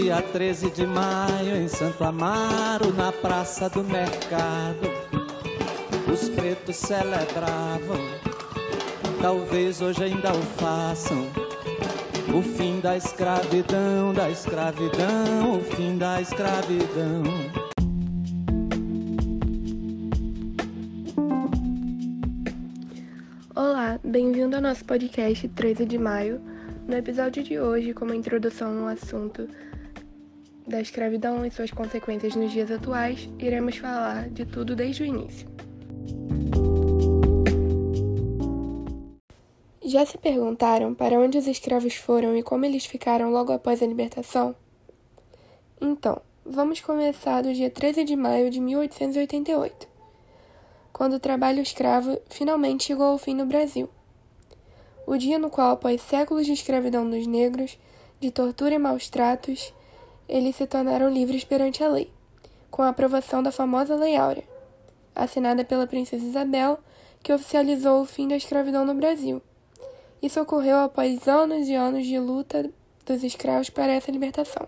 Dia 13 de maio em Santo Amaro, na Praça do Mercado, os pretos celebravam, talvez hoje ainda o façam. O fim da escravidão, da escravidão, o fim da escravidão. Olá, bem-vindo ao nosso podcast 13 de maio. No episódio de hoje, como introdução ao assunto da escravidão e suas consequências nos dias atuais, iremos falar de tudo desde o início. Já se perguntaram para onde os escravos foram e como eles ficaram logo após a libertação? Então, vamos começar do dia 13 de maio de 1888, quando o trabalho escravo finalmente chegou ao fim no Brasil. O dia no qual, após séculos de escravidão dos negros, de tortura e maus tratos, eles se tornaram livres perante a lei, com a aprovação da famosa Lei Áurea, assinada pela Princesa Isabel, que oficializou o fim da escravidão no Brasil isso ocorreu após anos e anos de luta dos escravos para essa libertação.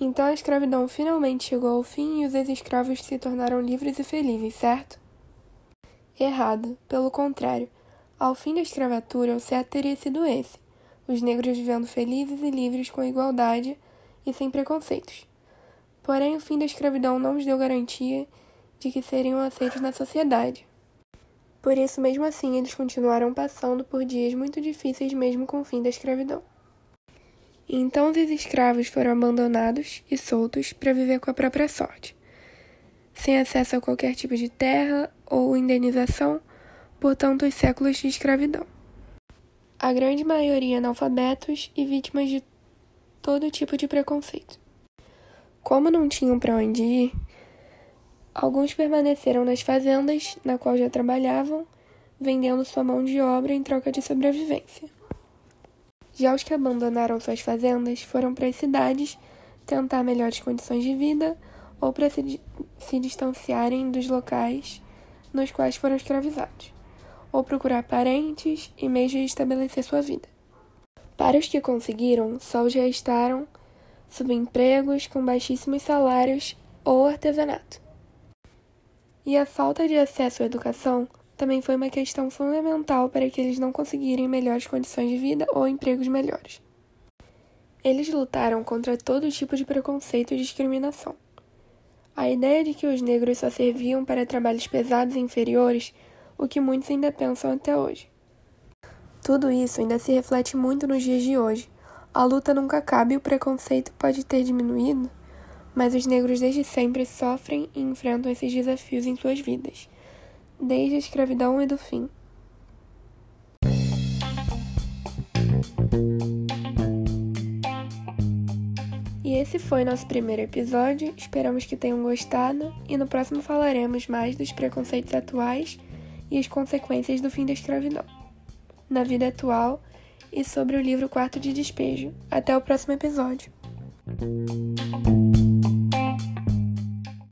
Então a escravidão finalmente chegou ao fim e os ex-escravos se tornaram livres e felizes, certo? Errado. Pelo contrário, ao fim da escravatura, o certo teria sido esse: os negros vivendo felizes e livres com igualdade e sem preconceitos. Porém, o fim da escravidão não os deu garantia de que seriam aceitos na sociedade. Por isso, mesmo assim, eles continuaram passando por dias muito difíceis, mesmo com o fim da escravidão. Então, os escravos foram abandonados e soltos para viver com a própria sorte, sem acesso a qualquer tipo de terra ou indenização por tantos séculos de escravidão. A grande maioria analfabetos e vítimas de todo tipo de preconceito. Como não tinham para onde ir, Alguns permaneceram nas fazendas, na qual já trabalhavam, vendendo sua mão de obra em troca de sobrevivência. Já os que abandonaram suas fazendas foram para as cidades tentar melhores condições de vida ou para se, se distanciarem dos locais nos quais foram escravizados, ou procurar parentes e de estabelecer sua vida. Para os que conseguiram, só os restaram subempregos com baixíssimos salários ou artesanato. E a falta de acesso à educação também foi uma questão fundamental para que eles não conseguirem melhores condições de vida ou empregos melhores. Eles lutaram contra todo tipo de preconceito e discriminação. A ideia de que os negros só serviam para trabalhos pesados e inferiores, o que muitos ainda pensam até hoje. Tudo isso ainda se reflete muito nos dias de hoje. A luta nunca acaba e o preconceito pode ter diminuído, mas os negros desde sempre sofrem e enfrentam esses desafios em suas vidas, desde a escravidão e do fim. E esse foi nosso primeiro episódio. Esperamos que tenham gostado e no próximo falaremos mais dos preconceitos atuais e as consequências do fim da escravidão na vida atual e sobre o livro Quarto de Despejo. Até o próximo episódio.